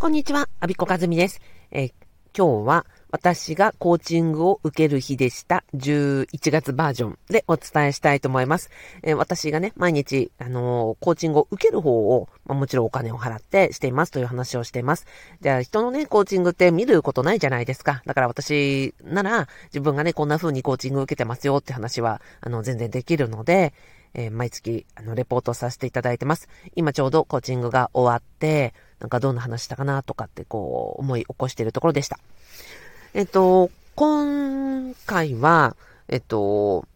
こんにちは、アビコカズミです。え、今日は私がコーチングを受ける日でした11月バージョンでお伝えしたいと思います。え、私がね、毎日、あのー、コーチングを受ける方を、まあ、もちろんお金を払ってしていますという話をしています。じゃあ人のね、コーチングって見ることないじゃないですか。だから私なら自分がね、こんな風にコーチングを受けてますよって話は、あの、全然できるので、えー、毎月、あの、レポートさせていただいてます。今ちょうどコーチングが終わって、なんかどんな話したかなとかってこう思い起こしているところでした。えっと、今回は、えっと、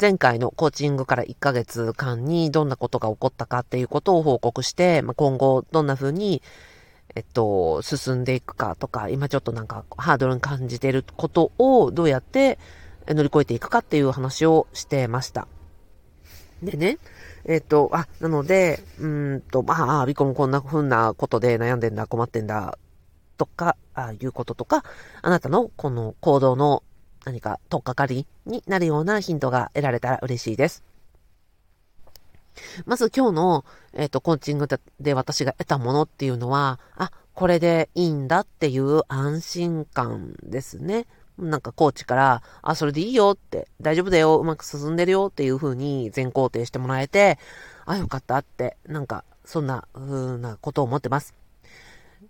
前回のコーチングから1ヶ月間にどんなことが起こったかっていうことを報告して、まあ、今後どんな風に、えっと、進んでいくかとか、今ちょっとなんかハードルに感じていることをどうやって乗り越えていくかっていう話をしてました。でね、えっ、と、あ、なので、うんと、まあ、リコもこんな風なことで悩んでんだ、困ってんだ、とか、あいうこととか、あなたのこの行動の何か取っかかりになるようなヒントが得られたら嬉しいです。まず今日の、えっ、ー、と、コーチングで私が得たものっていうのは、あ、これでいいんだっていう安心感ですね。なんかコーチから、あ、それでいいよって、大丈夫だよ、うまく進んでるよっていう風に全肯定してもらえて、あ、よかったって、なんか、そんな風なことを思ってます。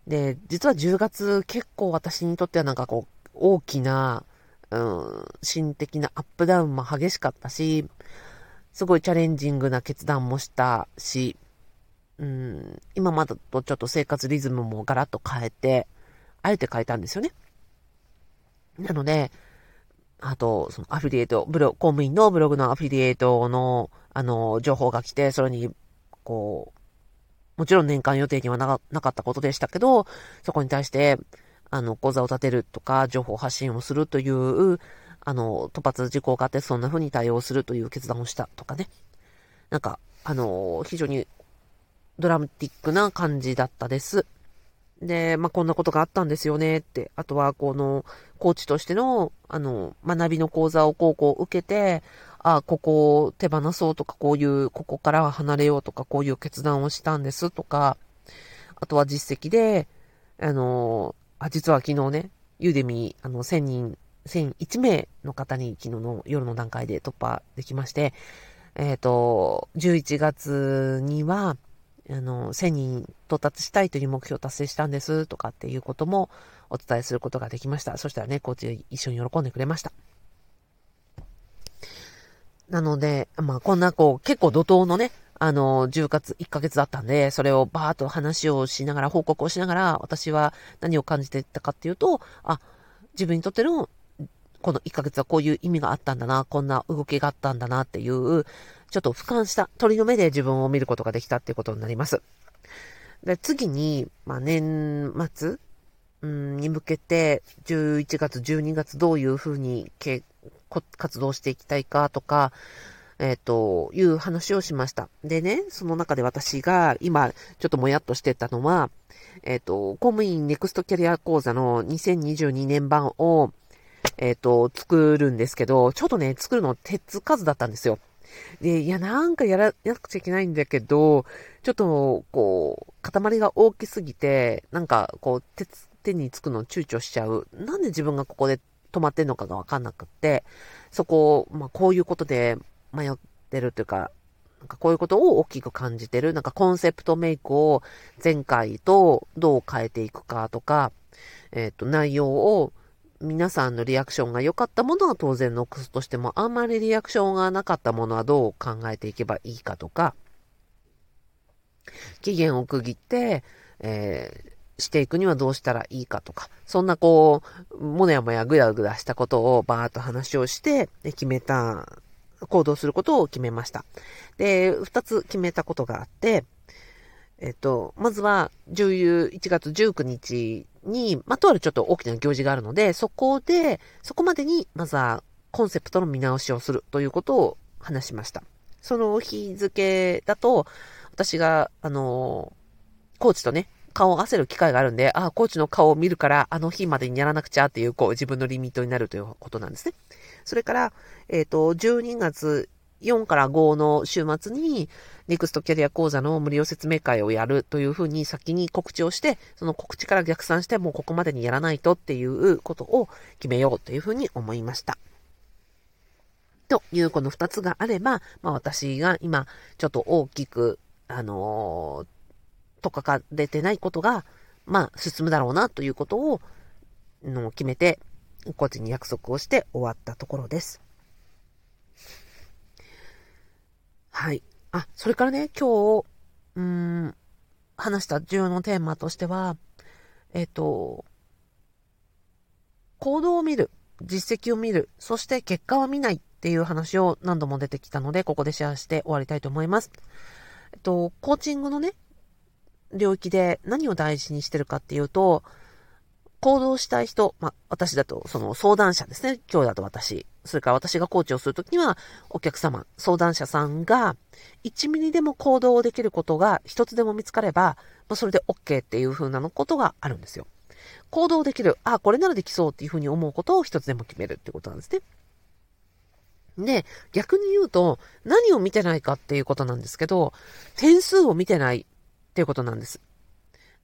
で、実は10月結構私にとってはなんかこう、大きな、うん、心的なアップダウンも激しかったし、すごいチャレンジングな決断もしたし、うん、今までとちょっと生活リズムもガラッと変えて、あえて変えたんですよね。なので、あと、そのアフィリエイト、ブロ、公務員のブログのアフィリエイトの、あの、情報が来て、それに、こう、もちろん年間予定にはなかったことでしたけど、そこに対して、あの、講座を立てるとか、情報発信をするという、あの、突発事項があってそんな風に対応するという決断をしたとかね。なんか、あの、非常にドラマティックな感じだったです。で、まあ、こんなことがあったんですよねって。あとは、この、コーチとしての、あの、学びの講座をこうこう受けて、あ、ここを手放そうとか、こういう、ここからは離れようとか、こういう決断をしたんですとか、あとは実績で、あの、あ、実は昨日ね、ユーデミーあの、1000人、1001名の方に昨日の夜の段階で突破できまして、えっ、ー、と、11月には、あの、1000人到達したいという目標を達成したんですとかっていうこともお伝えすることができました。そしたらね、コーチ一緒に喜んでくれました。なので、まあこんなこう、結構怒涛のね、あの、10月、1ヶ月だったんで、それをバーっと話をしながら、報告をしながら、私は何を感じてたかっていうと、あ、自分にとってのこの1ヶ月はこういう意味があったんだな、こんな動きがあったんだなっていう、ちょっと俯瞰した鳥の目で自分を見ることができたっていうことになります。で、次に、まあ、年末、に向けて、11月、12月どういうふうに活動していきたいかとか、えっ、ー、と、いう話をしました。でね、その中で私が今、ちょっともやっとしてたのは、えっ、ー、と、公務員ネクストキャリア講座の2022年版を、えっ、ー、と、作るんですけど、ちょっとね、作るの手つかずだったんですよ。で、いや、なんかやら、やらなくちゃいけないんだけど、ちょっと、こう、塊が大きすぎて、なんか、こう、手、手につくの躊躇しちゃう。なんで自分がここで止まってんのかがわかんなくって、そこを、まあ、こういうことで迷ってるというか、なんかこういうことを大きく感じてる。なんかコンセプトメイクを前回とどう変えていくかとか、えっ、ー、と、内容を皆さんのリアクションが良かったものは当然ノックスとしても、あんまりリアクションがなかったものはどう考えていけばいいかとか、期限を区切って、えー、していくにはどうしたらいいかとか、そんなこう、もやもやぐだぐだしたことをバーっと話をして、決めた、行動することを決めました。で、二つ決めたことがあって、えっと、まずは、11月19日に、まあ、とあるちょっと大きな行事があるので、そこで、そこまでに、まずはコンセプトの見直しをするということを話しました。その日付だと、私が、あの、コーチとね、顔を合わせる機会があるんで、ああ、コーチの顔を見るから、あの日までにやらなくちゃっていう、こう、自分のリミットになるということなんですね。それから、えっ、ー、と、12月4から5の週末に、ネクストキャリア講座の無料説明会をやるというふうに先に告知をして、その告知から逆算して、もうここまでにやらないとっていうことを決めようというふうに思いました。というこの2つがあれば、まあ私が今ちょっと大きく、あのー、とかかれてないことが、まあ進むだろうなということを、の決めて、コーチに約束をして終わったところです。はい。あ、それからね、今日、うん、話した重要なテーマとしては、えっ、と、行動を見る、実績を見る、そして結果は見ないっていう話を何度も出てきたので、ここでシェアして終わりたいと思います。えっと、コーチングのね、領域で何を大事にしてるかっていうと、行動したい人、まあ、私だと、その相談者ですね。今日だと私。それから私がコーチをするときには、お客様、相談者さんが、1ミリでも行動できることが一つでも見つかれば、まあ、それで OK っていう風なのことがあるんですよ。行動できる、あ、これならできそうっていう風に思うことを一つでも決めるってことなんですね。で、逆に言うと、何を見てないかっていうことなんですけど、点数を見てないっていうことなんです。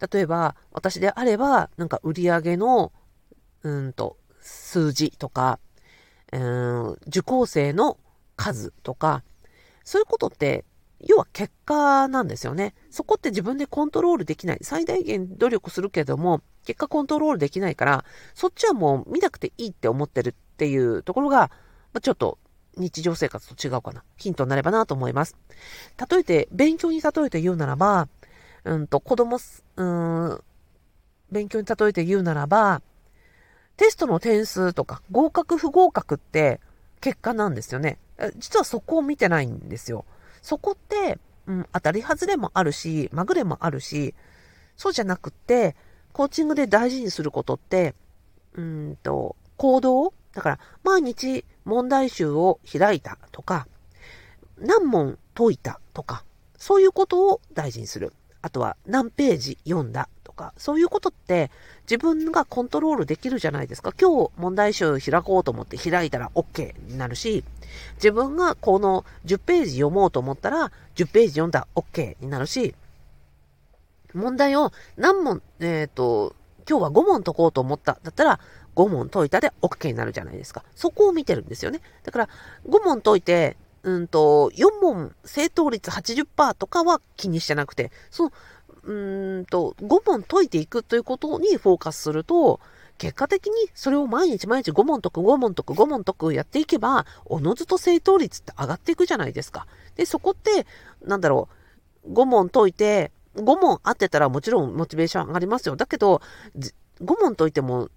例えば、私であれば、なんか売り上げの、うんと、数字とか、うん、受講生の数とか、そういうことって、要は結果なんですよね。そこって自分でコントロールできない。最大限努力するけども、結果コントロールできないから、そっちはもう見なくていいって思ってるっていうところが、ま、ちょっと日常生活と違うかな。ヒントになればなと思います。例えて、勉強に例えて言うならば、うんと、子供、うん、勉強に例えて言うならば、テストの点数とか、合格不合格って結果なんですよね。実はそこを見てないんですよ。そこって、うん、当たり外れもあるし、まぐれもあるし、そうじゃなくって、コーチングで大事にすることって、うんと、行動だから、毎日問題集を開いたとか、何問解いたとか、そういうことを大事にする。あとは何ページ読んだとか、そういうことって自分がコントロールできるじゃないですか。今日問題集開こうと思って開いたら OK になるし、自分がこの10ページ読もうと思ったら10ページ読んだ OK になるし、問題を何問、えっ、ー、と、今日は5問解こうと思っただったら5問解いたで OK になるじゃないですか。そこを見てるんですよね。だから5問解いてうんと、4問正答率80%とかは気にしてなくて、その、うんと、5問解いていくということにフォーカスすると、結果的にそれを毎日毎日5問解く、5問解く、5問解くやっていけば、おのずと正答率って上がっていくじゃないですか。で、そこって、なんだろう、5問解いて、5問合ってたらもちろんモチベーション上がりますよ。だけど、5問解いても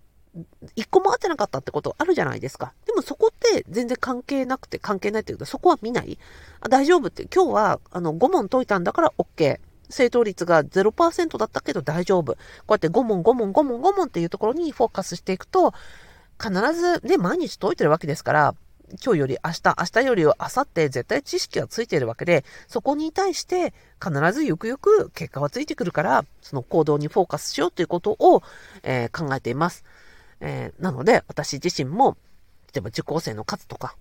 一個も合ってなかったってことあるじゃないですか。でもそこって全然関係なくて、関係ないっていうか、そこは見ない。あ大丈夫って、今日はあの5問解いたんだから OK。正答率が0%だったけど大丈夫。こうやって5問、5問、5問、5問っていうところにフォーカスしていくと、必ずね、毎日解いてるわけですから、今日より明日、明日よりは明後日絶対知識はついているわけで、そこに対して必ずゆくゆく結果はついてくるから、その行動にフォーカスしようということを、えー、考えています。えー、なので、私自身も、例えば受講生の数とか、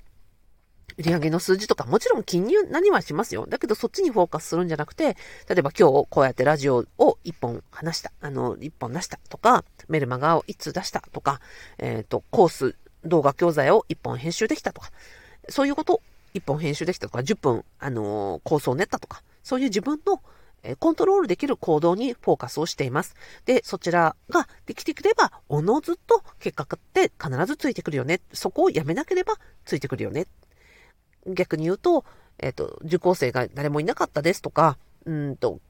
売上の数字とか、もちろん気になりはしますよ。だけどそっちにフォーカスするんじゃなくて、例えば今日こうやってラジオを一本話した、あの、一本出したとか、メルマガを一通出したとか、えっ、ー、と、コース、動画教材を一本編集できたとか、そういうこと一本編集できたとか、10分、あのー、構想を練ったとか、そういう自分のコントロールできる行動にフォーカスをしています。で、そちらができてくれば、おのずと結果って必ずついてくるよね。そこをやめなければついてくるよね。逆に言うと、えっ、ー、と、受講生が誰もいなかったですとか、うんと、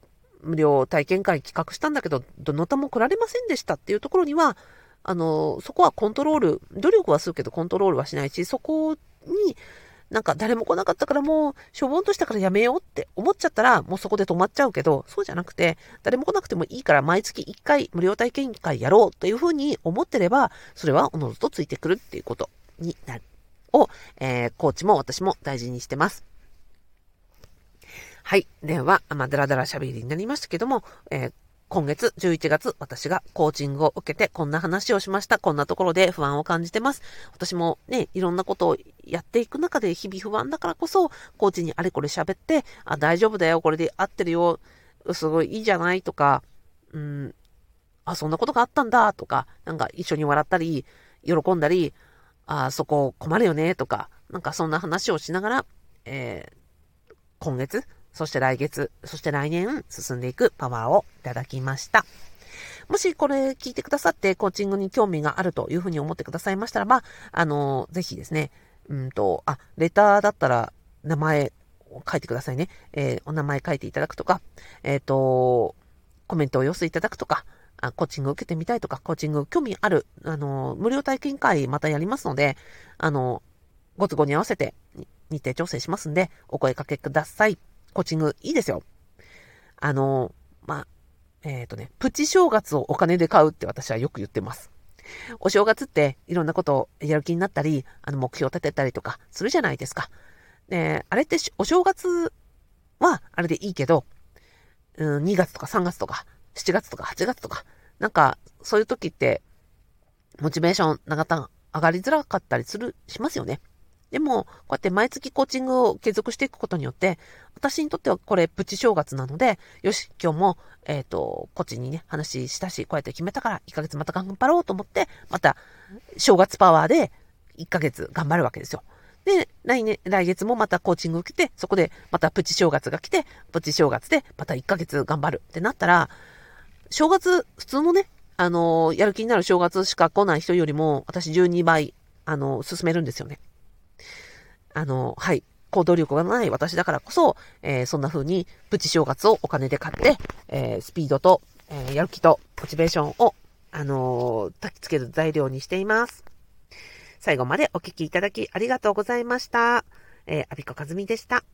無料体験会企画したんだけど、どなたも来られませんでしたっていうところには、あの、そこはコントロール、努力はするけどコントロールはしないし、そこに、なんか誰も来なかったからもう、しょぼんとしたからやめようって思っちゃったら、もうそこで止まっちゃうけど、そうじゃなくて、誰も来なくてもいいから毎月1回無料体験会やろうというふうに思ってれば、それはおのずとついてくるっていうことになる。を、えー、コーチも私も大事にしてます。はい。では、まあ、だらだら喋りになりましたけども、えー今月11月私がコーチングを受けてこんな話をしました。こんなところで不安を感じてます。私もね、いろんなことをやっていく中で日々不安だからこそ、コーチにあれこれ喋って、あ、大丈夫だよ、これで合ってるよ、すごいいいじゃないとか、うん、あ、そんなことがあったんだとか、なんか一緒に笑ったり、喜んだり、あ、そこ困るよねとか、なんかそんな話をしながら、えー、今月、そして来月、そして来年進んでいくパワーをいただきました。もしこれ聞いてくださってコーチングに興味があるというふうに思ってくださいましたらば、あの、ぜひですね、うんと、あ、レターだったら名前を書いてくださいね。えー、お名前書いていただくとか、えっ、ー、と、コメントを寄せいただくとか、あコーチング受けてみたいとか、コーチング興味ある、あの、無料体験会またやりますので、あの、ご都合に合わせて日程調整しますんで、お声かけください。コーチングいいですよ。あの、まあ、えっ、ー、とね、プチ正月をお金で買うって私はよく言ってます。お正月っていろんなことをやる気になったり、あの目標を立てたりとかするじゃないですか。で、あれってお正月はあれでいいけど、うん、2月とか3月とか7月とか8月とか、なんかそういう時ってモチベーション長た上がりづらかったりする、しますよね。でも、こうやって毎月コーチングを継続していくことによって、私にとってはこれプチ正月なので、よし、今日も、えっ、ー、と、コーチにね、話したし、こうやって決めたから、1ヶ月また頑張ろうと思って、また、正月パワーで、1ヶ月頑張るわけですよ。で、来年、来月もまたコーチング受けて、そこでまたプチ正月が来て、プチ正月でまた1ヶ月頑張るってなったら、正月、普通のね、あの、やる気になる正月しか来ない人よりも、私12倍、あの、進めるんですよね。あの、はい。行動力がない私だからこそ、えー、そんな風にプチ正月をお金で買って、えー、スピードと、えー、やる気とモチベーションを、あの焚き付ける材料にしています。最後までお聴きいただきありがとうございました。えー、アビコカズミでした。